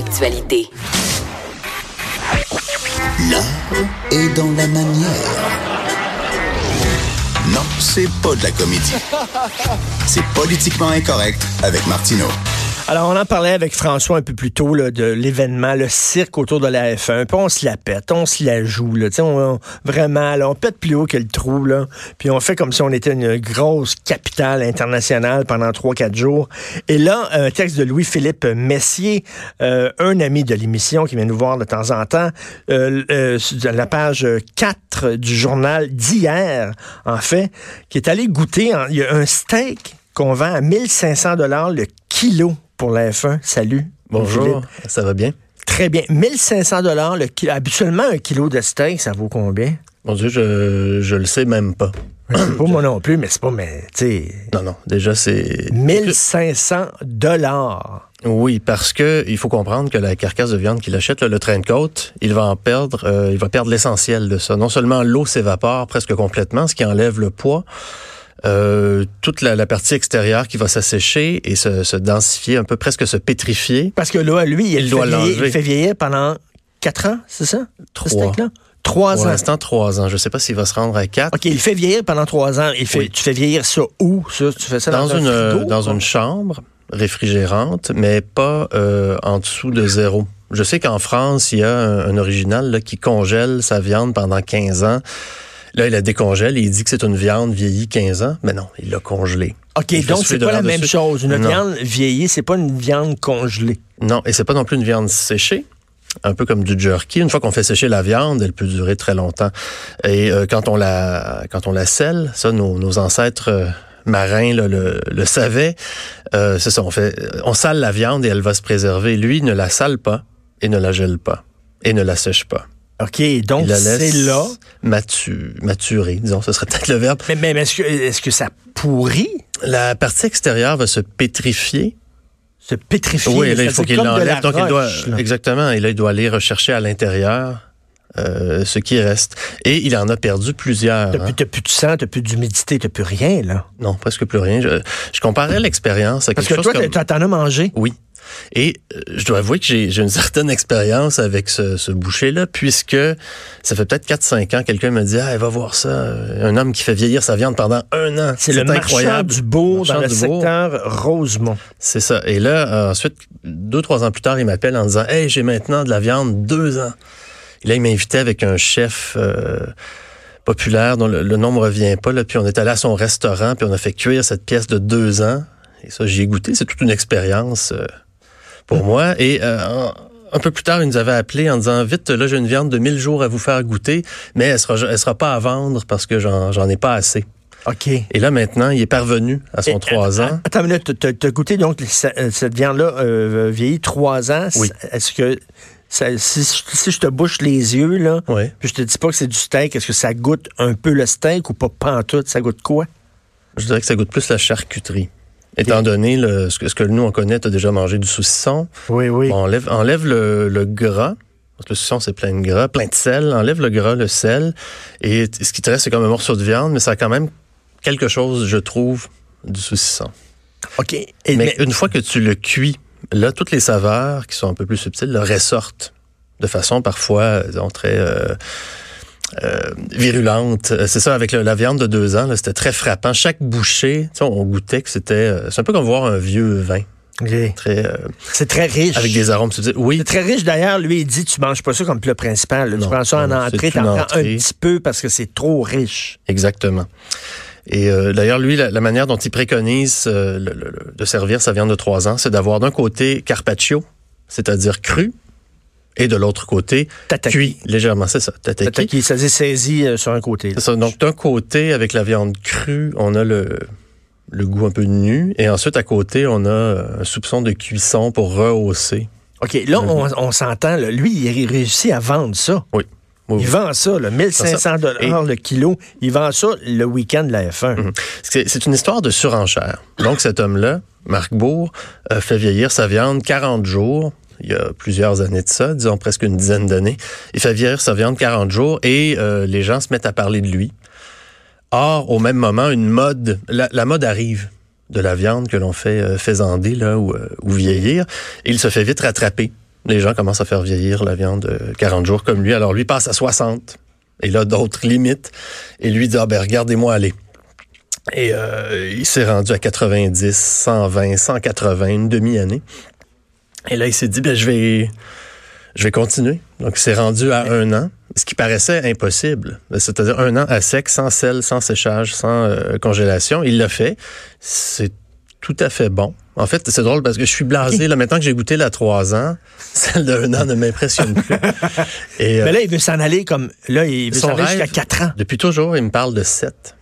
Actualité. L'art dans la manière. Non, c'est pas de la comédie. C'est politiquement incorrect avec Martineau. Alors, on en parlait avec François un peu plus tôt de l'événement, le cirque autour de la F1. Puis on se la pète, on se la joue. Là, vraiment, là, on pète plus haut que le trou. Puis on fait comme si on était une grosse capitale internationale pendant 3-4 jours. Et là, un texte de Louis-Philippe Messier, euh, un ami de l'émission qui vient nous voir de temps en temps, euh, euh, la page 4 du journal d'hier, en fait, qui est allé goûter. il y a un steak qu'on vend à 1500 dollars le kilo pour la F1. Salut. Bonjour, Philippe. ça va bien? Très bien. 1500 dollars le kilo. Habituellement, un kilo de steak, ça vaut combien? Mon Dieu, je, je le sais même pas. Pas moi non plus, mais c'est pas, mais, tu Non, non, déjà, c'est. 1500 dollars. Oui, parce que il faut comprendre que la carcasse de viande qu'il achète, le train de côte, il va en perdre, euh, il va perdre l'essentiel de ça. Non seulement l'eau s'évapore presque complètement, ce qui enlève le poids, euh, toute la, la, partie extérieure qui va s'assécher et se, se, densifier, un peu presque se pétrifier. Parce que là, lui, il, il doit vieillir, il fait vieillir pendant quatre ans, c'est ça? Trois. Trois Pour ans. l'instant, trois ans. Je ne sais pas s'il va se rendre à quatre. OK, il fait vieillir pendant trois ans. Il fait, oui. Tu fais vieillir ça où, ça? Tu fais ça dans, dans un une, frigo, Dans une chambre réfrigérante, mais pas euh, en dessous de zéro. Je sais qu'en France, il y a un, un original là, qui congèle sa viande pendant 15 ans. Là, il la décongèle et il dit que c'est une viande vieillie 15 ans. Mais non, il l'a congelée. OK, donc c'est pas la même chose. Une non. viande vieillie, c'est pas une viande congelée. Non, et c'est pas non plus une viande séchée. Un peu comme du jerky. Une fois qu'on fait sécher la viande, elle peut durer très longtemps. Et euh, quand on la quand on la scelle, ça, nos, nos ancêtres euh, marins là, le, le savaient. Euh, c'est ça, on fait, on sale la viande et elle va se préserver. Lui, il ne la sale pas et ne la gèle pas et ne la sèche pas. OK, donc c'est là. Matu maturer, disons, ce serait peut-être le verbe. Mais, mais, mais est-ce que, est que ça pourrit? La partie extérieure va se pétrifier. Se pétrifier? Oui, là, il faut qu'il l'enlève. Donc, roche, il doit, là. exactement. Et là, il doit aller rechercher à l'intérieur. Euh, ce qui reste. Et il en a perdu plusieurs. T'as hein. plus, plus, de sang, t'as plus d'humidité, t'as plus rien, là. Non, presque plus rien. Je, je comparais l'expérience à Parce quelque que chose toi, comme... t'en as mangé. Oui. Et euh, je dois avouer que j'ai une certaine expérience avec ce, ce boucher-là, puisque ça fait peut-être 4-5 ans, quelqu'un me dit Ah, va voir ça, un homme qui fait vieillir sa viande pendant un an. C'est le incroyable. marchand du beau dans le secteur Rosemont. C'est ça. Et là, euh, ensuite, deux, trois ans plus tard, il m'appelle en disant Hey, j'ai maintenant de la viande deux ans. Et là, il m'invitait avec un chef euh, populaire dont le, le nom me revient pas. Là, puis on est allé à son restaurant, puis on a fait cuire cette pièce de deux ans. Et ça, j'y ai goûté. C'est toute une expérience euh, pour moi. Et euh, un, peu plus tard, il nous avait appelé en disant vite, là, j'ai une viande de 1000 jours à vous faire goûter, mais elle sera, elle sera pas à vendre parce que j'en ai pas assez. OK. Et là, maintenant, il est parvenu à son Et, trois ans. Attends une minute, tu as goûté donc cette viande-là euh, vieillie trois ans. Oui. Est-ce que ça, si, si, je te bouche les yeux, là, oui. puis je te dis pas que c'est du steak, est-ce que ça goûte un peu le steak ou pas pantoute? Ça goûte quoi? Je dirais que ça goûte plus la charcuterie. Étant donné le, ce, que, ce que nous on connaît, tu as déjà mangé du saucisson. Oui, oui. Bon, enlève, enlève le, le gras. Parce que le saucisson, c'est plein de gras, plein de sel. Enlève le gras, le sel. Et ce qui te reste, c'est comme un morceau de viande, mais ça a quand même quelque chose, je trouve, du saucisson. OK. Et mais, mais, une fois que tu le cuis, là, toutes les saveurs qui sont un peu plus subtiles là, ressortent de façon parfois, disons, très euh, euh, virulente. C'est ça, avec le, la viande de deux ans, c'était très frappant. Chaque bouchée, on goûtait que c'était... euh, C'est un peu comme voir un vieux vin. Okay. Euh, c'est très riche. Avec des arômes. Oui. C'est très riche. D'ailleurs, lui, il dit tu manges pas ça comme plat principal. Non, tu prends ça en entrée, t'en prends un petit peu parce que c'est trop riche. Exactement. Et euh, d'ailleurs, lui, la, la, manière dont il préconise euh, le, le, de servir sa viande de trois ans, c'est d'avoir d'un côté carpaccio, c'est-à-dire cru, et de l'autre côté, tataki. cuit légèrement. C'est ça, tataki. tataki ça s'est saisi euh, sur un côté. C'est ça. Donc, d'un côté, avec la viande crue, on a le, le goût un peu nu. Et ensuite, à côté, on a un soupçon de cuisson pour rehausser. OK, là, on, on s'entend. Lui, il réussit à vendre ça. Oui. Oui, il vend ça, là, 1500 dollars le kilo. Il vend ça le week-end de la F1. Mm -hmm. C'est une histoire de surenchère. Donc, cet homme-là, Marc Bourg, euh, fait vieillir sa viande 40 jours. Il y a plusieurs années de ça, disons presque une dizaine d'années. Il fait vieillir sa viande 40 jours et euh, les gens se mettent à parler de lui. Or, au même moment, une mode, la, mode arrive de la viande que l'on fait euh, faisander là, ou, vieillir, et il se fait vite rattraper Les gens commencent à faire vieillir la viande de 40 jours comme lui. Alors lui passe à 60. Et là, d'autres limites. Et lui dit, ah ben regardez-moi aller. Et euh, il s'est rendu à 90, 120, 180, une demi-année. Et là, il s'est dit, ben je vais, je vais continuer. Donc, il s'est rendu à un an, ce qui paraissait impossible. C'est-à-dire un an à sec, sans sel, sans séchage, sans euh, congélation. Il l'a fait. C'est tout à fait bon. En fait, c'est drôle parce que je suis blasé. Là, maintenant que j'ai goûté la trois ans, celle d'un an ne m'impressionne plus. Et, Mais là, il veut s'en aller comme... Là, il veut s'en aller jusqu'à quatre ans. Depuis toujours, il me parle de sept.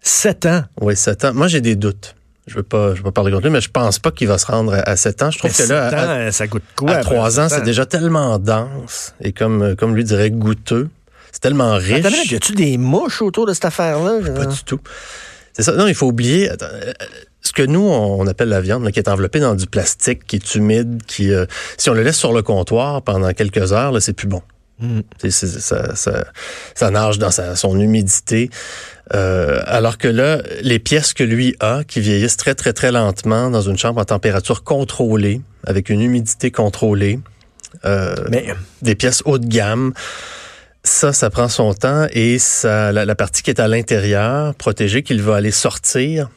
Sept ans? Oui, sept ans. Moi, j'ai des doutes. Je veux pas, je veux pas parler contre lui, mais je pense pas qu'il va se rendre à, sept ans. Je trouve que là, ça goûte quoi? À trois ans, c'est déjà tellement dense et comme, comme lui dirait, goûteux. C'est tellement riche. Attends, y a-tu des mouches autour de cette affaire-là? Pas du tout. C'est ça. Non, il faut oublier. Euh, ce que nous, on appelle la viande, qui est enveloppée dans du plastique, qui est humide, qui, euh, si on le laisse sur le comptoir pendant quelques heures, c'est plus bon. Mm. Ça, ça, ça, nage dans sa, son humidité. Euh, alors que là, les pièces que lui a, qui vieillissent très, très, très lentement dans une chambre en température contrôlée, avec une humidité contrôlée, euh, Mais... des pièces haut de gamme, ça, ça prend son temps et ça, la, la partie qui est à l'intérieur, protégée, qu'il va aller sortir,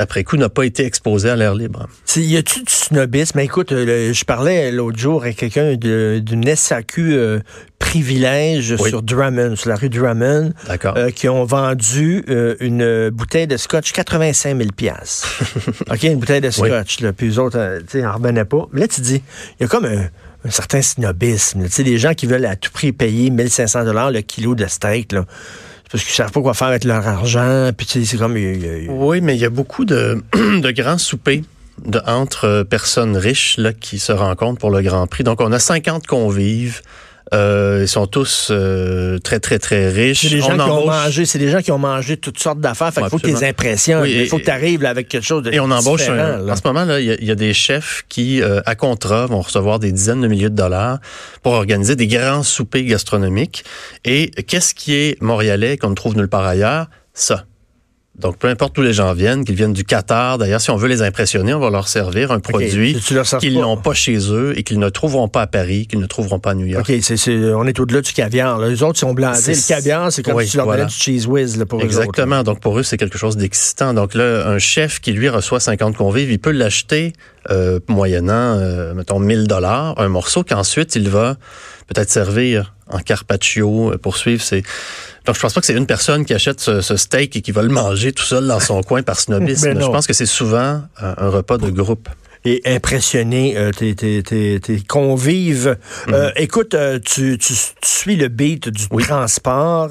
après coup, n'a pas été exposé à l'air libre. Y a-tu du snobisme? Mais écoute, euh, je parlais l'autre jour avec quelqu'un d'une SAQ euh, privilège sur Drummond, sur la rue Drummond, euh, qui ont vendu une bouteille de scotch 85 000 OK, une bouteille de scotch, là, puis eux autres, tu sais, en revenaient pas. Mais là, tu dis, il y a comme un, certain snobisme. Tu sais, des gens qui veulent à tout prix payer 1500 dollars le kilo de steak, là parce qu'ils savent pas quoi faire avec leur argent. Puis c'est comme. Oui, mais il y a beaucoup de, grands soupers de, entre personnes riches là, qui se rencontrent pour le Grand Prix. Donc, on a 50 convives. Euh, ils sont tous euh, très, très, très riches. C'est des, gens qui ont mangé, c'est des gens qui ont mangé toutes sortes d'affaires. Fait qu'il faut qu'ils les impressionnent. il faut que tu arrives avec quelque chose de Et on embauche En ce moment, là, il y, a des chefs qui, euh, à contrat, vont recevoir des dizaines de milliers de dollars pour organiser des grands soupers gastronomiques. Et qu'est-ce qui est montréalais qu'on ne trouve nulle part ailleurs? Ça. Donc, peu importe où les gens viennent, qu'ils viennent du Qatar, d'ailleurs, si on veut les impressionner, on va leur servir un produit qu'ils n'ont pas chez eux et qu'ils ne trouveront pas à Paris, qu'ils ne trouveront pas à New York. OK, on est au-delà du caviar. Les autres sont blasés. Le caviar, c'est comme si tu leur donnais du cheese whiz là, pour Exactement. Donc, pour eux, c'est quelque chose d'excitant. Donc là, un chef qui, lui, reçoit 50 convives, il peut l'acheter euh, moyennant, euh, mettons, 1000 dollars, un morceau qu'ensuite, il va peut-être servir en carpaccio, euh, poursuivre ses donc, je pense pas que c'est une personne qui achète ce, steak et qui va le manger tout seul dans son coin par snobisme. Je pense que c'est souvent un repas de groupe et impressionner euh, tes, tes, tes, tes, convives. Euh, mhm. écoute, euh, tu, tu, suis le beat du transport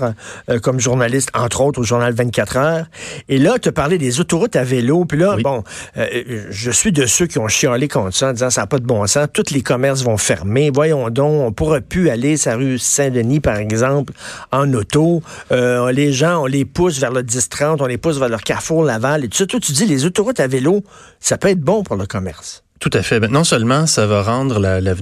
comme journaliste, entre autres, au journal 24 heures. Et là, tu as parlé des autoroutes à vélo. Puis là, bon, je suis de ceux qui ont chialé contre ça en disant ça n'a pas de bon sens. Tous les commerces vont fermer. Voyons donc, on pourra plus aller sur la rue Saint-Denis, par exemple, en auto. les gens, on les pousse vers le 10-30, on les pousse vers leur carrefour Laval. Et tout ça, toi, tu dis les autoroutes à vélo, ça peut être bon pour le commerce. Tout à fait. Ben, non seulement ça va rendre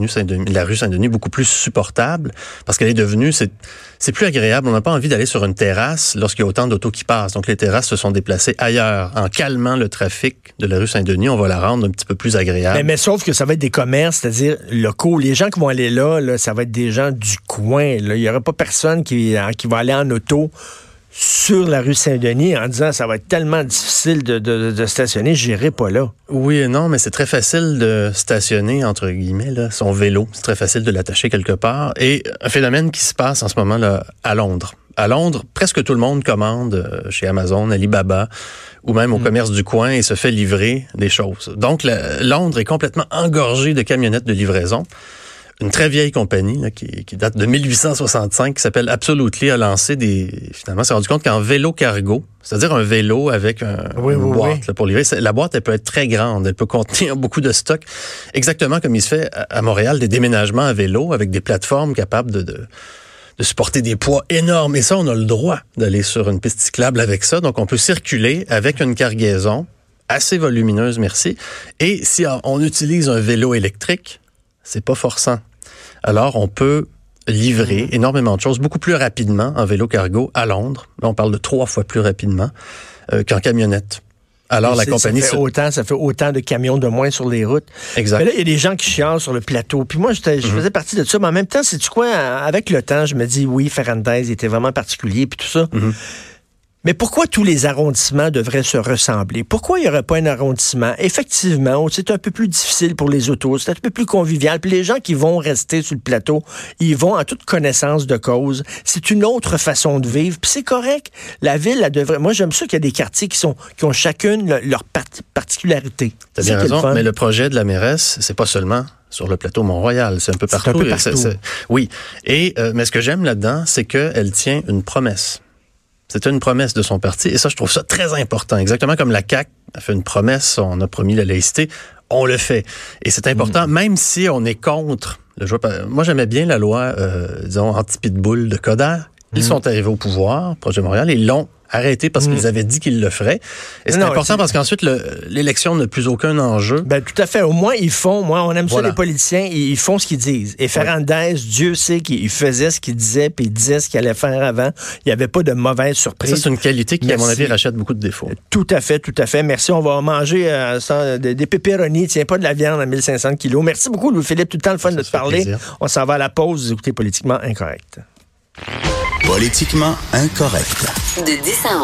Saint-Denis, la rue Saint-Denis beaucoup plus supportable, parce qu'elle est devenue, c'est, c'est plus agréable. On n'a pas envie d'aller sur une terrasse lorsqu'il y a autant d'autos qui passent. Donc les terrasses se sont déplacées ailleurs. En calmant le trafic de la rue Saint-Denis, on va la rendre un petit peu plus agréable. Mais, sauf que ça va être des commerces, c'est-à-dire locaux. Les gens qui vont aller là, là ça va être des gens du coin. Il n'y aura pas personne qui, qui va aller en auto sur la rue Saint-Denis en disant ça va être tellement difficile de, de, de stationner, j'irai pas là. Oui et non, mais c'est très facile de stationner, entre guillemets, là, son vélo. C'est très facile de l'attacher quelque part. Et un phénomène qui se passe en ce moment là à Londres. À Londres, presque tout le monde commande euh, chez Amazon, Alibaba ou même au mm. commerce du coin et se fait livrer des choses. Donc, Londres est complètement engorgé de camionnettes de livraison une très vieille compagnie qui, qui, date de 1865 qui s'appelle Absolutely a lancé des finalement s'est rendu compte qu'en vélo cargo, c'est-à-dire un vélo avec un, une boîte pour livrer, la boîte elle peut être très grande, elle peut contenir beaucoup de stock, exactement comme il se fait à, Montréal des déménagements à vélo avec des plateformes capables de, de de supporter des poids énormes. Et ça, on a le droit d'aller sur une piste cyclable avec ça. Donc, on peut circuler avec une cargaison assez volumineuse, merci. Et si on utilise un vélo électrique, c'est pas forçant. Alors, on peut livrer mm. énormément de choses beaucoup plus rapidement en vélo cargo à Londres. Là, on parle de trois fois plus rapidement euh, qu'en camionnette. Alors la compagnie ça fait autant, ça fait autant de camions de moins sur les routes. Exact. Mais là, il y a des gens qui chialent sur le plateau. Puis moi, je Mhm. faisais partie de ça. Mais en même temps, c'est tu quoi Avec le temps, je me dis oui, Ferrandez était vraiment particulier puis tout ça. Mhm. Mais pourquoi tous les arrondissements devraient se ressembler? Pourquoi il n'y aurait pas un arrondissement? Effectivement, c'est un peu plus difficile pour les autos, c'est un peu plus convivial. Puis les gens qui vont rester sur le plateau, ils vont en toute connaissance de cause. C'est une autre façon de vivre. Puis c'est correct. La ville, elle devrait... Moi, j'aime ça qu'il y a des quartiers qui, sont, qui ont chacune le- leur part- particularité. T'as C'est bien raison, fun. mais le projet de la mairesse, c'est pas seulement sur le plateau Mont-Royal, c'est un peu un partout. c'est- oui, et euh, mais ce que j'aime là-dedans, c'est qu'elle tient une promesse. C'était une promesse de son parti, et ça, je trouve ça très important. Exactement comme la CAQ a fait une promesse, on a promis la laïcité, on le fait. Et c'est important, même si on est contre. Le joueur, moi, j'aimais bien la loi, euh, disons, anti-pitbull de Coder. Ils sont arrivés au pouvoir, projet Montréal, et ils l'ont arrêté parce qu'ils avaient dit qu'ils le feraient. Et c'est important parce qu'ensuite, le- l'élection n'a plus aucun enjeu. Ben, tout à fait. Au moins, ils font. Moi, on aime Voilà. ça, les politiciens. Ils, ils font ce qu'ils disent. Et Ferrandez, Dieu sait qu'il faisait ce qu'il disait, puis il disait ce qu'il allait faire avant. Il n'y avait pas de mauvaise surprise. Ça, c'est une qualité qui, à mon avis, rachète beaucoup de défauts. Tout à fait, tout à fait. Merci. On va manger euh, des, des pépéronis. Tiens, pas de la viande à 1500 kilos. Merci beaucoup, Louis-Philippe. Tout le temps le fun Ça de te parler. plaisir. On s'en va à la pause. Vous écoutez Politiquement Incorrect. Politiquement incorrect. De 10 à